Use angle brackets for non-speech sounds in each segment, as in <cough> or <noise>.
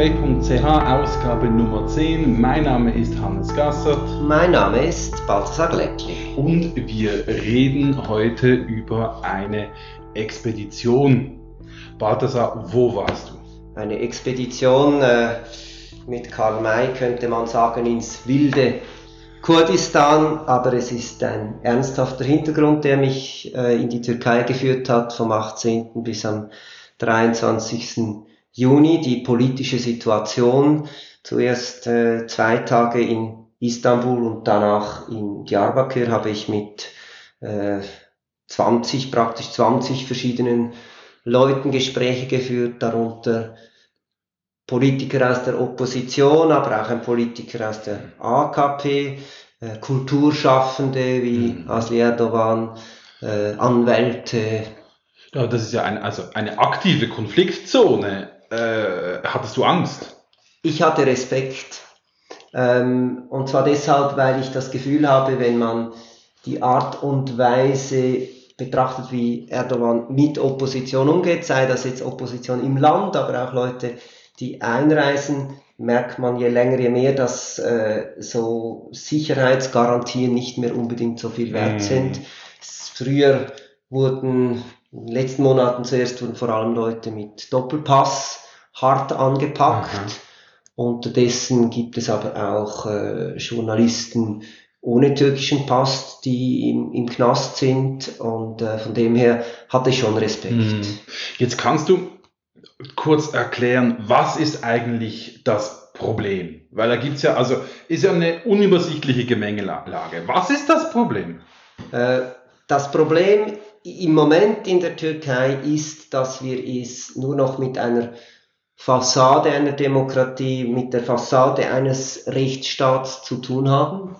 Gespräch.ch Ausgabe Nummer 10. Mein Name ist Hannes Gassert. Mein Name ist Balthasar Glättli. Und wir reden heute über eine Expedition. Balthasar, wo warst du? Eine Expedition äh, mit Karl May könnte man sagen ins wilde Kurdistan, aber es ist ein ernsthafter Hintergrund, der mich äh, in die Türkei geführt hat, vom 18. bis am 23. Juni die politische Situation. Zuerst äh, zwei Tage in Istanbul und danach in Diyarbakir habe ich mit äh, 20, praktisch 20 verschiedenen Leuten Gespräche geführt, darunter Politiker aus der Opposition, aber auch ein Politiker aus der AKP, äh, Kulturschaffende wie mhm. Asli Erdogan, äh, Anwälte. Ja, das ist ja ein, also eine aktive Konfliktzone äh, hattest du Angst? Ich hatte Respekt. Ähm, und zwar deshalb, weil ich das Gefühl habe, wenn man die Art und Weise betrachtet, wie Erdogan mit Opposition umgeht, sei das jetzt Opposition im Land, aber auch Leute, die einreisen, merkt man je länger, je mehr, dass äh, so Sicherheitsgarantien nicht mehr unbedingt so viel wert mm. sind. Früher wurden in den letzten Monaten zuerst wurden vor allem Leute mit Doppelpass hart angepackt. Mhm. Unterdessen gibt es aber auch äh, Journalisten ohne türkischen Pass, die im, im Knast sind und äh, von dem her hatte ich schon Respekt. Mhm. Jetzt kannst du kurz erklären, was ist eigentlich das Problem? Weil da gibt's ja, also ist ja eine unübersichtliche Gemengelage. Was ist das Problem? Äh, das Problem im Moment in der Türkei ist, dass wir es nur noch mit einer Fassade einer Demokratie, mit der Fassade eines Rechtsstaats zu tun haben.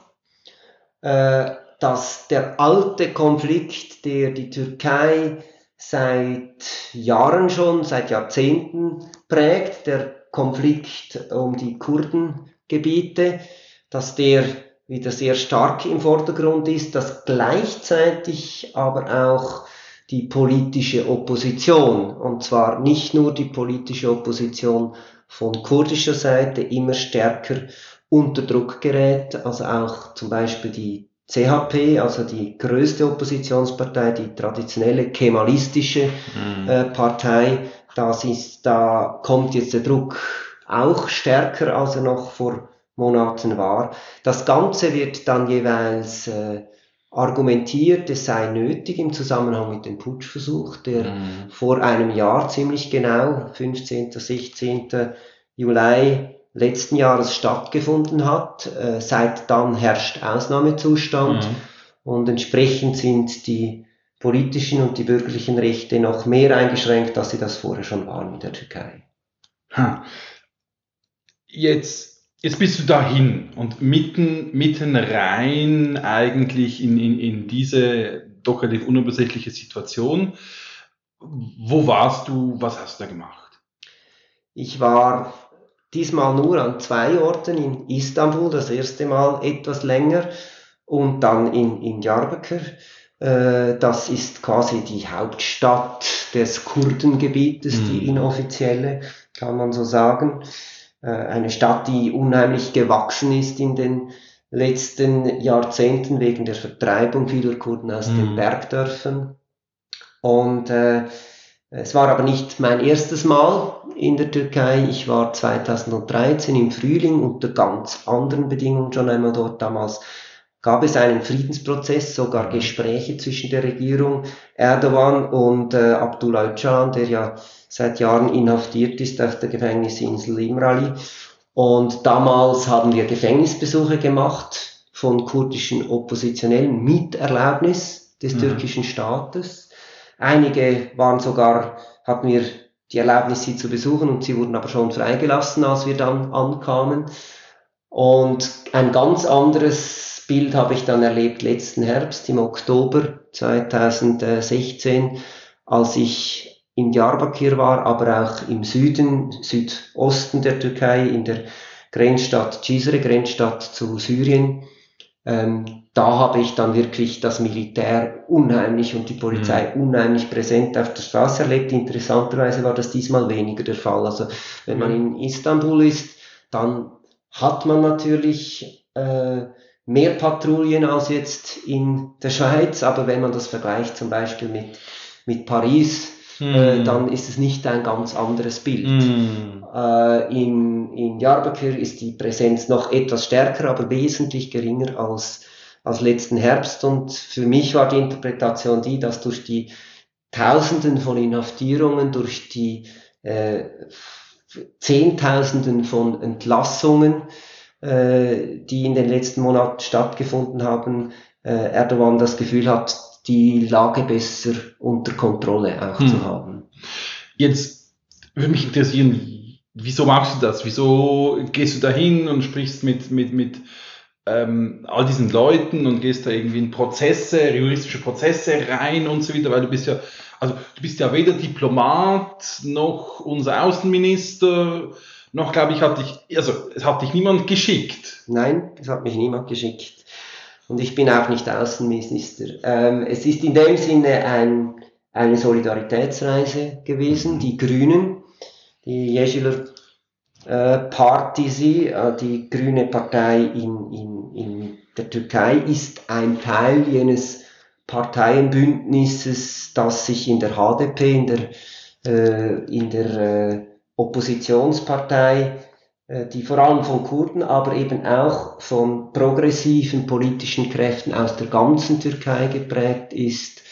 Äh, dass der alte Konflikt, der die Türkei seit Jahren schon, seit Jahrzehnten prägt, der Konflikt um die Kurdengebiete, dass der wieder sehr stark im Vordergrund ist, dass gleichzeitig aber auch die politische Opposition, und zwar nicht nur die politische Opposition von kurdischer Seite immer stärker unter Druck gerät, also auch zum Beispiel die CHP, also die größte Oppositionspartei, die traditionelle kemalistische mhm. äh, Partei, das ist, da kommt jetzt der Druck auch stärker, als er noch vor Monaten war. Das Ganze wird dann jeweils äh, argumentiert, es sei nötig im Zusammenhang mit dem Putschversuch, der mhm. vor einem Jahr ziemlich genau, 15. 16. Juli letzten Jahres stattgefunden hat. Äh, seit dann herrscht Ausnahmezustand mhm. und entsprechend sind die politischen und die bürgerlichen Rechte noch mehr eingeschränkt, als sie das vorher schon waren in der Türkei. Jetzt Jetzt bist du dahin und mitten, mitten rein eigentlich in, in, in diese doch relativ unübersichtliche Situation. Wo warst du? Was hast du da gemacht? Ich war diesmal nur an zwei Orten in Istanbul, das erste Mal etwas länger und dann in, in Diyarbakir. Äh, das ist quasi die Hauptstadt des Kurdengebietes, mhm. die inoffizielle, kann man so sagen. Äh, eine Stadt, die unheimlich gewachsen ist in den letzten Jahrzehnten wegen der Vertreibung vieler Kurden aus mhm. den Bergdörfern. Und äh, es war aber nicht mein erstes Mal in der Türkei. Ich war 2013 im Frühling unter ganz anderen Bedingungen schon einmal dort. Damals gab es einen Friedensprozess, sogar mhm. Gespräche zwischen der Regierung Erdogan und äh, Abdullah Öcalan, der ja seit Jahren inhaftiert ist auf der Gefängnisinsel Imrali. Und damals haben wir Gefängnisbesuche gemacht von kurdischen Oppositionellen mit Erlaubnis des mhm. türkischen Staates. Einige waren sogar, hatten wir die Erlaubnis, sie zu besuchen und sie wurden aber schon freigelassen, als wir dann ankamen. Und ein ganz anderes Bild habe ich dann erlebt letzten Herbst, im Oktober 2016, als ich in Diyarbakir war, aber auch im Süden, Südosten der Türkei, in der Grenzstadt Cizre, Grenzstadt zu Syrien, äh, Ähm, da habe ich dann wirklich das Militär unheimlich und die Polizei mhm. unheimlich präsent auf der Straße erlebt. Interessanterweise war das diesmal weniger der Fall. Also wenn man mhm. in Istanbul ist, dann hat man natürlich äh, mehr Patrouillen als jetzt in der Schweiz, aber wenn man das vergleicht zum Beispiel mit, mit Paris, mm. äh, dann ist es nicht ein ganz anderes Bild. Mm. Äh, in, in Diyarbakir ist die Präsenz noch etwas stärker, aber wesentlich geringer als, als letzten Herbst und für mich war die Interpretation die, dass durch die Tausenden von Inhaftierungen, durch die äh, Zehntausenden von Entlassungen, die in den letzten Monaten stattgefunden haben, äh, Erdogan das Gefühl hat, die Lage besser unter Kontrolle auch hm. zu haben. Jetzt würde mich interessieren, wieso machst du das? Wieso gehst du da hin und sprichst mit, mit, mit ähm, all diesen Leuten und gehst da irgendwie in Prozesse, juristische Prozesse rein und so weiter, weil du bist ja, also du bist ja weder Diplomat noch unser Außenminister, noch, glaube ich, hat dich, also es hat dich niemand geschickt. Nein, es hat mich niemand geschickt. Und ich bin auch nicht Außenminister. Ähm, es ist in dem Sinne ein, eine Solidaritätsreise gewesen. Die Grünen, die Jeschiller äh, Party, äh, die Grüne Partei in, in, in der Türkei, ist ein Teil jenes Parteienbündnisses, das sich in der HDP, in der, äh, in der äh, Oppositionspartei, äh, die vor allem von Kurden, aber eben auch von progressiven politischen Kräften aus der ganzen Türkei geprägt ist,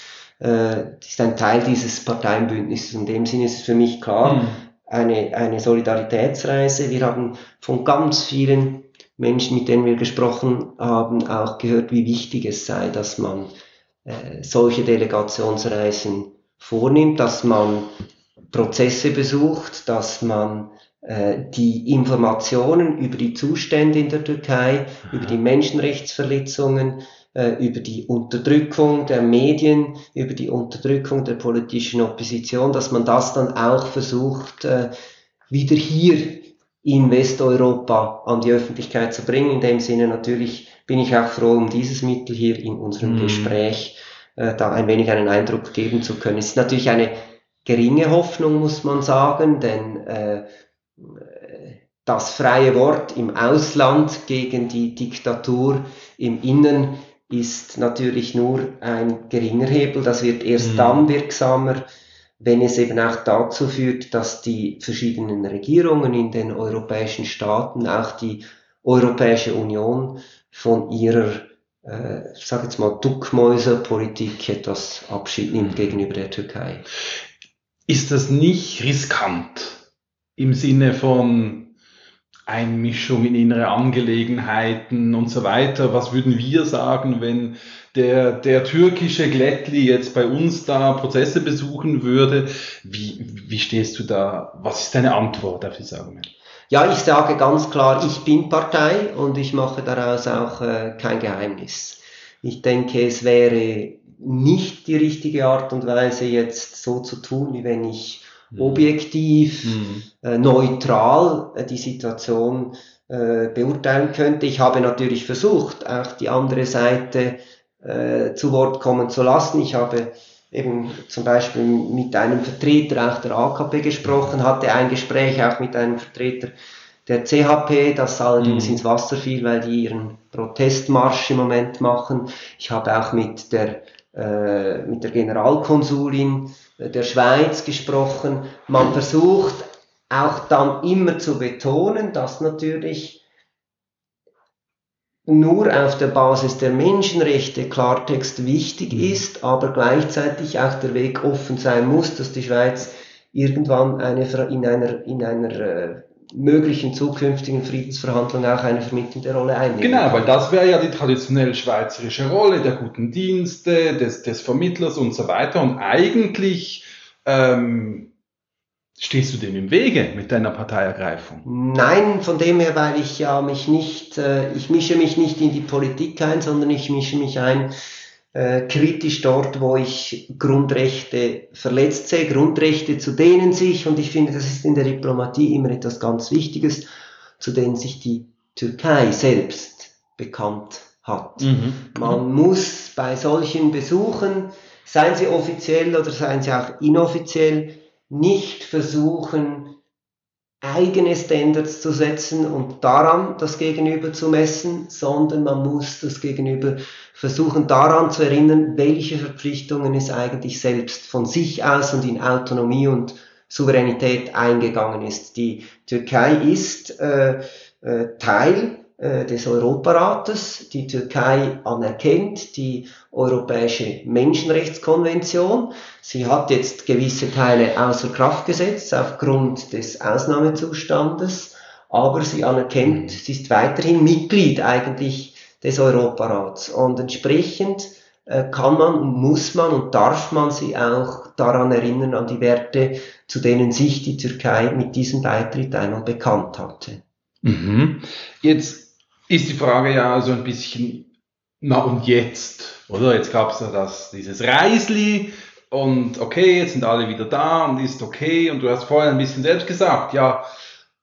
äh, ist ein Teil dieses Parteienbündnisses. In dem Sinne ist es für mich klar, mhm. eine, eine Solidaritätsreise. Wir haben von ganz vielen Menschen, mit denen wir gesprochen haben, auch gehört, wie wichtig es sei, dass man äh, solche Delegationsreisen vornimmt, dass man Prozesse besucht, dass man äh, die Informationen über die Zustände in der Türkei, über die Menschenrechtsverletzungen, äh, über die Unterdrückung der Medien, über die Unterdrückung der politischen Opposition, dass man das dann auch versucht, äh, wieder hier in Westeuropa an die Öffentlichkeit zu bringen. In dem Sinne natürlich bin ich auch froh um dieses Mittel hier in unserem mhm. Gespräch, da ein wenig einen Eindruck geben zu können. Es ist natürlich eine geringe Hoffnung, muss man sagen, denn äh, das freie Wort im Ausland gegen die Diktatur im Innen ist natürlich nur ein geringer Hebel. Das wird erst mhm. dann wirksamer, wenn es eben auch dazu führt, dass die verschiedenen Regierungen in den europäischen Staaten, auch die Europäische Union von ihrer, äh, ich sage jetzt mal, Duckmäuserpolitik etwas Abschied nimmt gegenüber der Türkei. Ist das nicht riskant im Sinne von Einmischung in innere Angelegenheiten und so weiter? Was würden wir sagen, wenn der, der türkische Glättli jetzt bei uns da Prozesse besuchen würde? Wie, wie stehst du da? Was ist deine Antwort auf diese Argumente? Ja, ich sage ganz klar, ich bin Partei und ich mache daraus auch äh, kein Geheimnis. Ich denke, es wäre nicht die richtige Art und Weise, jetzt so zu tun, wie wenn ich mhm. objektiv, mhm. Äh, neutral äh, die Situation äh, beurteilen könnte. Ich habe natürlich versucht, auch die andere Seite äh, zu Wort kommen zu lassen. Ich habe eben zum Beispiel mit einem Vertreter auch der AKP gesprochen, hatte ein Gespräch auch mit einem Vertreter der CHP, das allerdings mhm. ins Wasser fiel, weil die ihren Protestmarsch im Moment machen. Ich habe auch mit der äh, mit der Generalkonsulin der Schweiz gesprochen. Man versucht auch dann immer zu betonen, dass natürlich nur auf der Basis der Menschenrechte Klartext wichtig mhm. ist, aber gleichzeitig auch der Weg offen sein muss, dass die Schweiz irgendwann eine, in einer, in einer äh, möglichen zukünftigen Friedensverhandlungen auch eine vermittelnde Rolle einnehmen. Genau, weil das wäre ja die traditionell schweizerische Rolle der guten Dienste, des, des Vermittlers und so weiter. Und eigentlich ähm, stehst du dem im Wege mit deiner Parteiergreifung. Nein, von dem her, weil ich ja mich nicht, äh, ich mische mich nicht in die Politik ein, sondern ich mische mich ein äh, kritisch dort, wo ich Grundrechte verletzt sehe. Grundrechte, zu denen sich, und ich finde, das ist in der Diplomatie immer etwas ganz Wichtiges, zu denen sich die Türkei selbst bekannt hat. Mhm. Man muss bei solchen Besuchen, seien sie offiziell oder seien sie auch inoffiziell, nicht versuchen, eigene Standards zu setzen und daran das Gegenüber zu messen, sondern man muss das Gegenüber versuchen daran zu erinnern, welche Verpflichtungen es eigentlich selbst von sich aus und in Autonomie und Souveränität eingegangen ist. Die Türkei ist äh, äh, Teil des Europarates. Die Türkei anerkennt die Europäische Menschenrechtskonvention. Sie hat jetzt gewisse Teile außer Kraft gesetzt aufgrund des Ausnahmezustandes, aber sie anerkennt, sie ist weiterhin Mitglied eigentlich des Europarats und entsprechend äh, kann man muss man und darf man sie auch daran erinnern, an die Werte, zu denen sich die Türkei mit diesem Beitritt einmal bekannt hatte. Mhm. Jetzt ist die Frage ja so ein bisschen, na und jetzt? Oder jetzt gab es ja das, dieses Reisli und okay, jetzt sind alle wieder da und ist okay. Und du hast vorhin ein bisschen selbst gesagt, ja,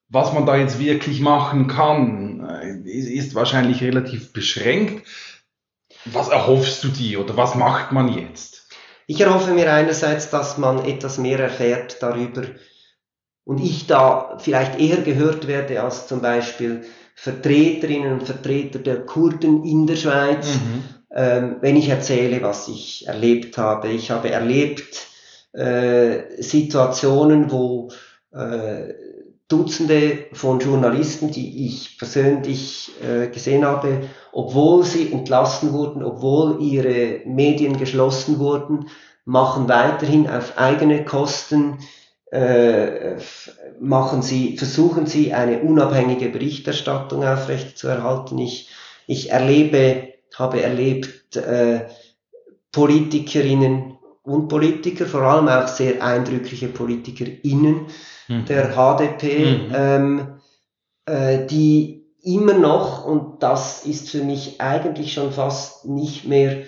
was man da jetzt wirklich machen kann, äh, ist, ist wahrscheinlich relativ beschränkt. Was erhoffst du dir oder was macht man jetzt? Ich erhoffe mir einerseits, dass man etwas mehr erfährt darüber und ich da vielleicht eher gehört werde als zum Beispiel Vertreterinnen und Vertreter der Kurden in der Schweiz, mhm. ähm, wenn ich erzähle, was ich erlebt habe. Ich habe erlebt äh, Situationen, wo äh, Dutzende von Journalisten, die ich persönlich äh, gesehen habe, obwohl sie entlassen wurden, obwohl ihre Medien geschlossen wurden, machen weiterhin auf eigene Kosten äh, machen Sie, versuchen Sie eine unabhängige Berichterstattung aufrechtzuerhalten. Ich, ich erlebe, habe erlebt äh, Politikerinnen und Politiker, vor allem auch sehr eindrückliche PolitikerInnen mhm. der HDP, mhm. ähm, äh, die immer noch, und das ist für mich eigentlich schon fast nicht mehr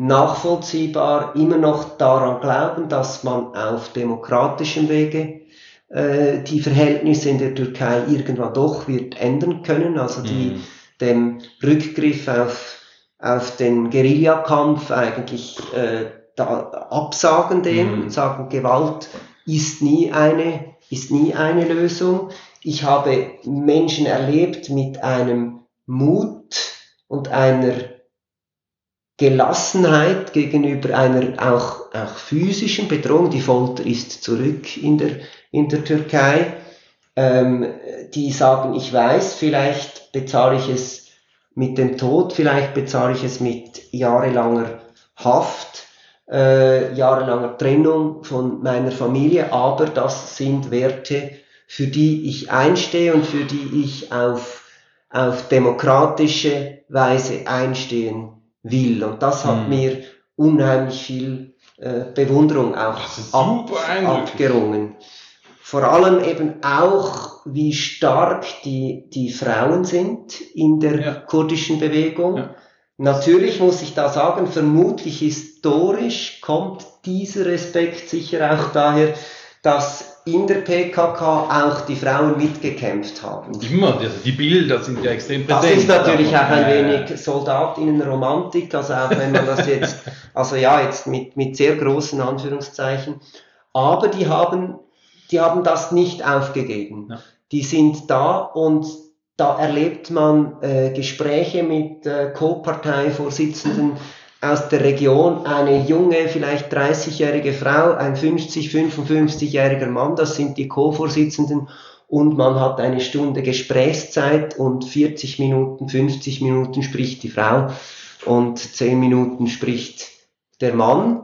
nachvollziehbar immer noch daran glauben, dass man auf demokratischem Wege äh, die Verhältnisse in der Türkei irgendwann doch wird ändern können, also die mhm. dem Rückgriff auf, auf den Guerillakampf eigentlich äh, da, absagen dem, mhm. sagen Gewalt ist nie eine, ist nie eine Lösung. Ich habe Menschen erlebt mit einem Mut und einer Gelassenheit gegenüber einer auch, auch physischen Bedrohung. Die Folter ist zurück in der, in der Türkei. Ähm, die sagen, ich weiß, vielleicht bezahle ich es mit dem Tod, vielleicht bezahle ich es mit jahrelanger Haft, äh, jahrelanger Trennung von meiner Familie, aber das sind Werte, für die ich einstehe und für die ich auf, auf demokratische Weise einstehen will. Und das hat mhm. mir unheimlich viel äh, Bewunderung auch ab, abgerungen. Vor allem eben auch, wie stark die, die Frauen sind in der ja. kurdischen Bewegung. Ja. Natürlich muss ich da sagen, vermutlich historisch kommt dieser Respekt sicher auch daher, dass in der PKK auch die Frauen mitgekämpft haben. Immer, also die Bilder sind ja extrem präsent. Das ist natürlich auch ein wenig Soldatinnenromantik, also auch wenn man das jetzt, also ja, jetzt mit, mit sehr großen Anführungszeichen, aber die haben, die haben das nicht aufgegeben. Ja. Die sind da und da erlebt man äh, Gespräche mit äh, Co-Parteivorsitzenden, aus der Region eine junge, vielleicht 30-jährige Frau, ein 50, 55-jähriger Mann, das sind die Co-Vorsitzenden und man hat eine Stunde Gesprächszeit und 40 Minuten, 50 Minuten spricht die Frau und 10 Minuten spricht der Mann.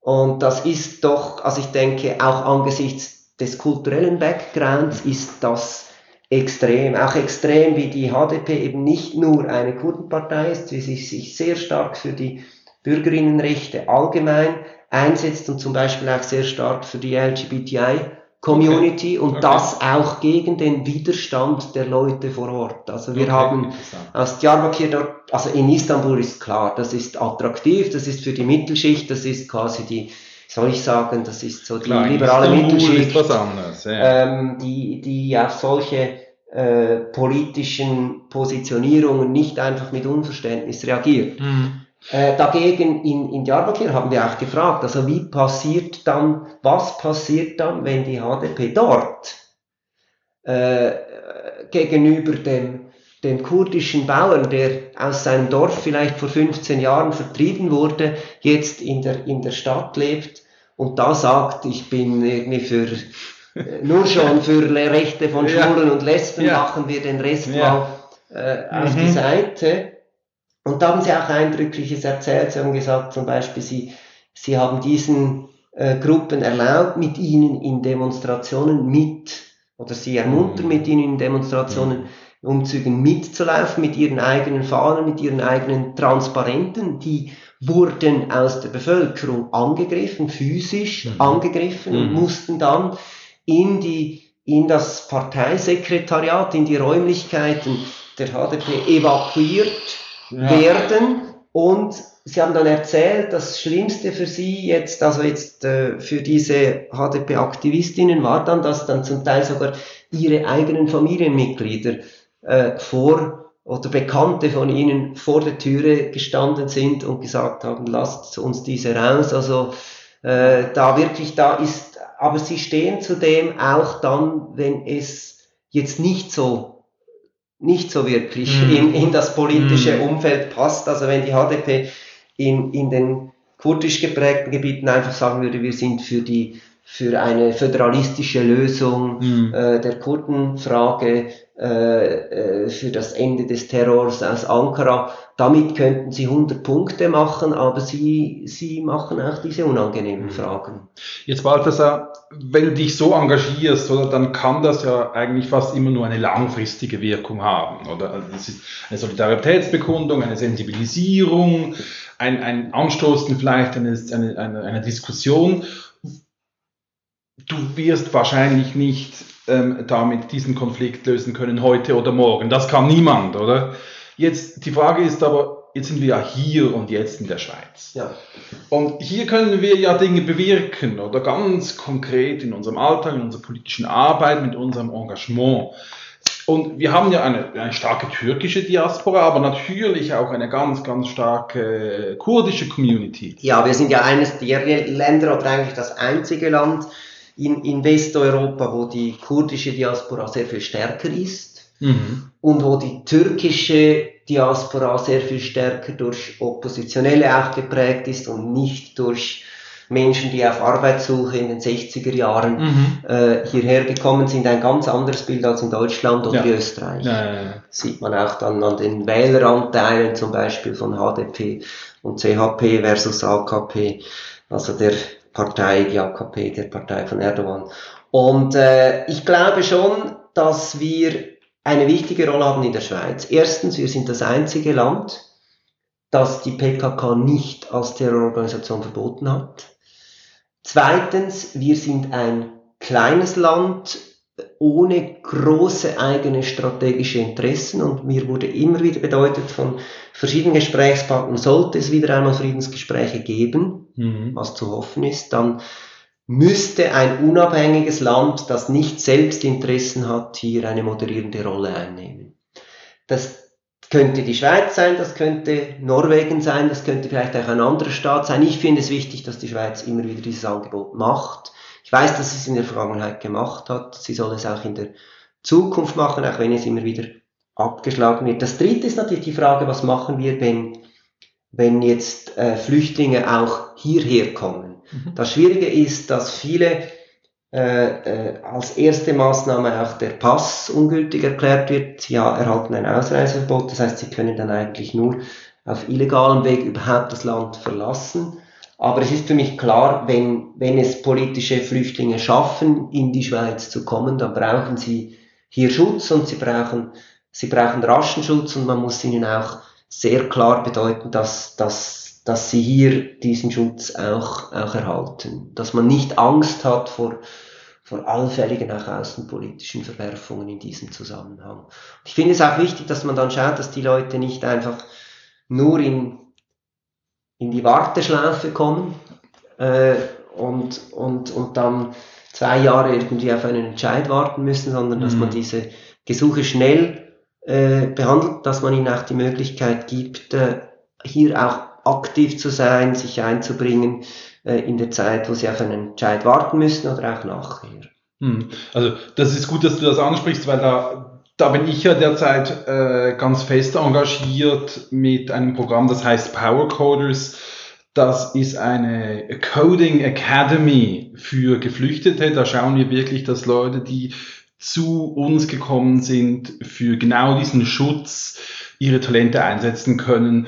Und das ist doch, also ich denke, auch angesichts des kulturellen Backgrounds ist das extrem. Auch extrem, wie die HDP eben nicht nur eine Kurdenpartei ist, wie sie sich sehr stark für die Bürgerinnenrechte allgemein einsetzt und zum Beispiel auch sehr stark für die LGBTI-Community okay. und okay. das auch gegen den Widerstand der Leute vor Ort. Also wir okay. haben aus Diyarbakir dort, also in Istanbul ist klar, das ist attraktiv, das ist für die Mittelschicht, das ist quasi die, soll ich sagen, das ist so die klar, liberale Mittelschicht, ja. ähm, die, die auf solche äh, politischen Positionierungen nicht einfach mit Unverständnis reagiert. Mhm. Äh, dagegen in, in Diyarbakir haben wir auch gefragt, also wie passiert dann, was passiert dann, wenn die HDP dort äh, gegenüber dem, dem kurdischen Bauern, der aus seinem Dorf vielleicht vor 15 Jahren vertrieben wurde, jetzt in der, in der Stadt lebt und da sagt, ich bin irgendwie für nur schon für Rechte von Schwulen ja. und Lesben ja. machen wir den Rest ja. mal äh, auf mhm. die Seite. Und da haben sie auch Eindrückliches erzählt. Sie haben gesagt, zum Beispiel, sie, sie haben diesen äh, Gruppen erlaubt, mit ihnen in Demonstrationen mit, oder sie ermuntern mhm. mit ihnen in Demonstrationen, mhm. Umzügen mitzulaufen, mit ihren eigenen Fahnen, mit ihren eigenen Transparenten, die wurden aus der Bevölkerung angegriffen, physisch mhm. angegriffen und mhm. mussten dann in, die, in das Parteisekretariat, in die Räumlichkeiten der HDP evakuiert ja. werden und Sie haben dann erzählt, das Schlimmste für Sie jetzt, also jetzt äh, für diese HDP-Aktivistinnen war dann, dass dann zum Teil sogar Ihre eigenen Familienmitglieder äh, vor oder Bekannte von Ihnen vor der Türe gestanden sind und gesagt haben, lasst uns diese raus. Also äh, da wirklich, da ist aber sie stehen zudem auch dann, wenn es jetzt nicht so, nicht so wirklich mm. in, in das politische mm. Umfeld passt. Also wenn die HDP in, in den kurdisch geprägten Gebieten einfach sagen würde, wir sind für die für eine föderalistische Lösung mm. äh, der Kurdenfrage, äh, äh, für das Ende des Terrors aus Ankara. Damit könnten sie 100 Punkte machen, aber sie, sie machen auch diese unangenehmen mhm. Fragen. Jetzt Balthasar, wenn du dich so engagierst, oder, dann kann das ja eigentlich fast immer nur eine langfristige Wirkung haben. Oder? Also das ist eine Solidaritätsbekundung, eine Sensibilisierung, ein, ein Anstoßen vielleicht eine, eine, eine, eine Diskussion. Du wirst wahrscheinlich nicht ähm, damit diesen Konflikt lösen können heute oder morgen. Das kann niemand, oder? Jetzt, die Frage ist aber, jetzt sind wir ja hier und jetzt in der Schweiz. Ja. Und hier können wir ja Dinge bewirken oder ganz konkret in unserem Alltag, in unserer politischen Arbeit, mit unserem Engagement. Und wir haben ja eine, eine starke türkische Diaspora, aber natürlich auch eine ganz, ganz starke kurdische Community. Ja, wir sind ja eines der Länder oder eigentlich das einzige Land, in, in Westeuropa, wo die kurdische Diaspora sehr viel stärker ist mhm. und wo die türkische Diaspora sehr viel stärker durch Oppositionelle auch geprägt ist und nicht durch Menschen, die auf Arbeitssuche in den 60er Jahren mhm. äh, hierher gekommen sind, ein ganz anderes Bild als in Deutschland oder ja. Österreich. Ja, ja, Sieht man auch dann an den Wähleranteilen zum Beispiel von HDP und CHP versus AKP. Also der Partei, die AKP, der Partei von Erdogan. Und äh, ich glaube schon, dass wir eine wichtige Rolle haben in der Schweiz. Erstens, wir sind das einzige Land, das die PKK nicht als Terrororganisation verboten hat. Zweitens, wir sind ein kleines Land ohne große eigene strategische Interessen und mir wurde immer wieder bedeutet von verschiedenen Gesprächspartnern, sollte es wieder einmal Friedensgespräche geben, mhm. was zu hoffen ist, dann müsste ein unabhängiges Land, das nicht selbst Interessen hat, hier eine moderierende Rolle einnehmen. Das könnte die Schweiz sein, das könnte Norwegen sein, das könnte vielleicht auch ein anderer Staat sein. Ich finde es wichtig, dass die Schweiz immer wieder dieses Angebot macht ich weiß, dass sie es in der Vergangenheit gemacht hat. Sie soll es auch in der Zukunft machen, auch wenn es immer wieder abgeschlagen wird. Das dritte ist natürlich die Frage, was machen wir, wenn, wenn jetzt äh, Flüchtlinge auch hierher kommen. Mhm. Das Schwierige ist, dass viele äh, äh, als erste Maßnahme auch der Pass ungültig erklärt wird. Sie erhalten ein Ausreiseverbot, das heißt, sie können dann eigentlich nur auf illegalem Weg überhaupt das Land verlassen. Aber es ist für mich klar, wenn, wenn es politische Flüchtlinge schaffen, in die Schweiz zu kommen, dann brauchen sie hier Schutz und sie brauchen, sie brauchen raschen Schutz und man muss ihnen auch sehr klar bedeuten, dass, dass, dass sie hier diesen Schutz auch, auch erhalten. Dass man nicht Angst hat vor, vor allfälligen auch außenpolitischen Verwerfungen in diesem Zusammenhang. Ich finde es auch wichtig, dass man dann schaut, dass die Leute nicht einfach nur in in die Warteschlaufe kommen äh, und, und, und dann zwei Jahre irgendwie auf einen Entscheid warten müssen, sondern dass man mhm. diese Gesuche schnell äh, behandelt, dass man ihnen auch die Möglichkeit gibt, äh, hier auch aktiv zu sein, sich einzubringen äh, in der Zeit, wo sie auf einen Entscheid warten müssen oder auch nachher. Hm. Also das ist gut, dass du das ansprichst, weil da, da bin ich ja derzeit äh, ganz fest engagiert mit einem Programm, das heißt Power Coders. Das ist eine Coding Academy für Geflüchtete. Da schauen wir wirklich, dass Leute, die zu uns gekommen sind, für genau diesen Schutz ihre Talente einsetzen können.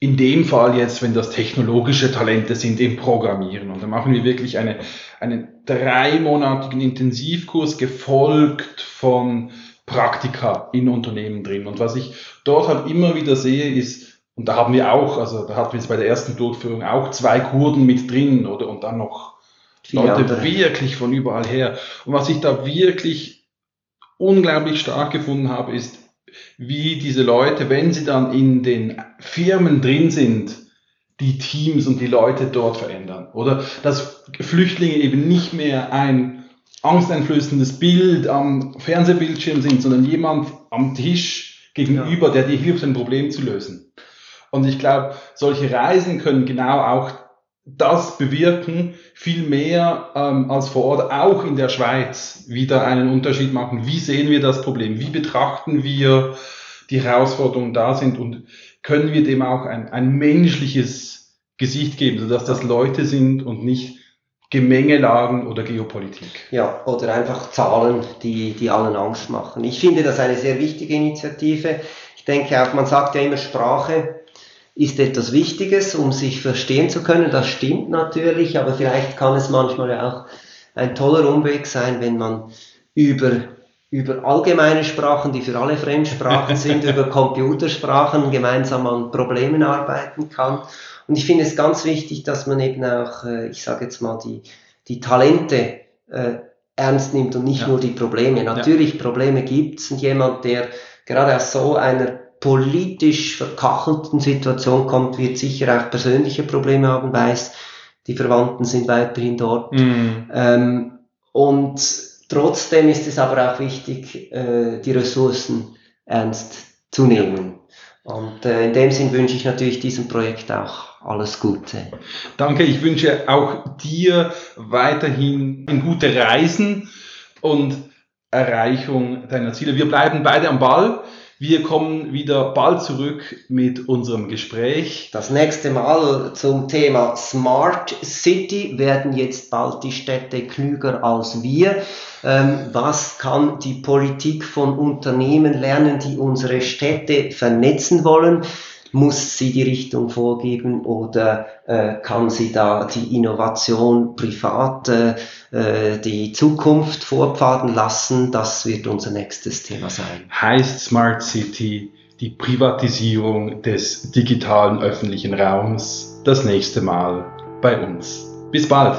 In dem Fall jetzt, wenn das technologische Talente sind im Programmieren. Und da machen wir wirklich eine, einen dreimonatigen Intensivkurs gefolgt von Praktika in Unternehmen drin. Und was ich dort halt immer wieder sehe, ist, und da haben wir auch, also da hatten wir jetzt bei der ersten Durchführung auch zwei Kurden mit drin, oder? Und dann noch Leute andere. wirklich von überall her. Und was ich da wirklich unglaublich stark gefunden habe, ist, wie diese Leute, wenn sie dann in den Firmen drin sind, die Teams und die Leute dort verändern. Oder dass Flüchtlinge eben nicht mehr ein angsteinflößendes Bild am Fernsehbildschirm sind, sondern jemand am Tisch gegenüber, der dir hilft, ein Problem zu lösen. Und ich glaube, solche Reisen können genau auch das bewirken, viel mehr ähm, als vor Ort, auch in der Schweiz, wieder einen Unterschied machen. Wie sehen wir das Problem? Wie betrachten wir die Herausforderungen da sind und können wir dem auch ein, ein menschliches Gesicht geben, sodass das Leute sind und nicht Gemengelagen oder Geopolitik. Ja, oder einfach Zahlen, die, die allen Angst machen. Ich finde das eine sehr wichtige Initiative. Ich denke auch, man sagt ja immer Sprache ist etwas Wichtiges, um sich verstehen zu können. Das stimmt natürlich, aber vielleicht kann es manchmal auch ein toller Umweg sein, wenn man über, über allgemeine Sprachen, die für alle Fremdsprachen sind, <laughs> über Computersprachen gemeinsam an Problemen arbeiten kann. Und ich finde es ganz wichtig, dass man eben auch, äh, ich sage jetzt mal, die, die Talente äh, ernst nimmt und nicht ja. nur die Probleme. Natürlich, ja. Probleme gibt's und jemand, der gerade aus so einer politisch verkachelten Situation kommt, wird sicher auch persönliche Probleme haben, weiß, die Verwandten sind weiterhin dort. Mm. Ähm, und trotzdem ist es aber auch wichtig, äh, die Ressourcen ernst zu nehmen. Und äh, in dem Sinn wünsche ich natürlich diesem Projekt auch alles Gute. Danke, ich wünsche auch dir weiterhin gute Reisen und Erreichung deiner Ziele. Wir bleiben beide am Ball. Wir kommen wieder bald zurück mit unserem Gespräch. Das nächste Mal zum Thema Smart City werden jetzt bald die Städte klüger als wir. Ähm, was kann die Politik von Unternehmen lernen, die unsere Städte vernetzen wollen? Muss sie die Richtung vorgeben oder äh, kann sie da die Innovation privat, äh, die Zukunft vorpfaden lassen? Das wird unser nächstes Thema sein. Heißt Smart City die Privatisierung des digitalen öffentlichen Raums das nächste Mal bei uns. Bis bald!